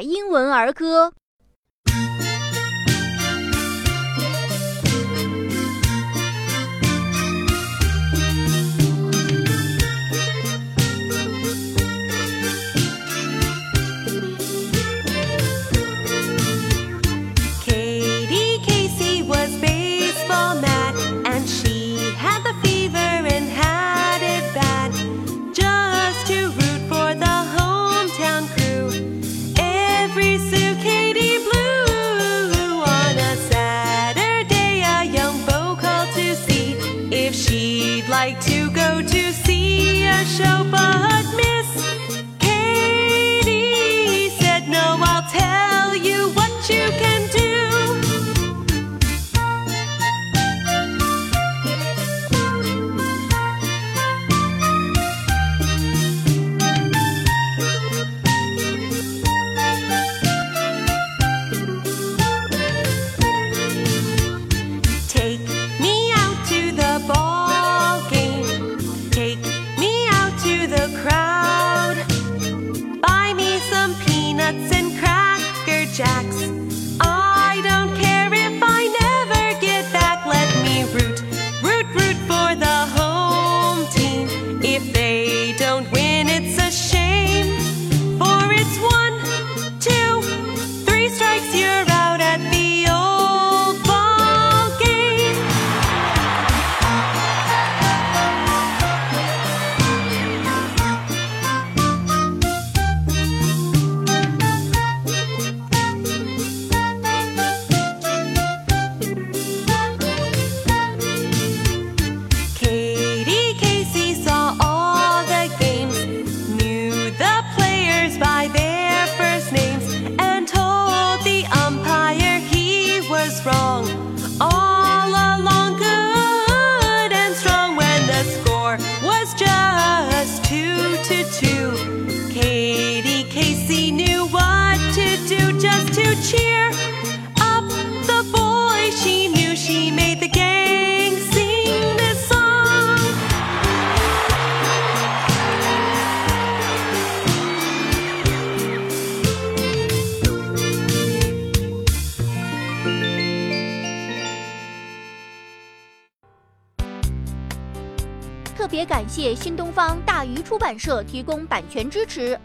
英文儿歌。like to jacks. 特别感谢新东方大鱼出版社提供版权支持。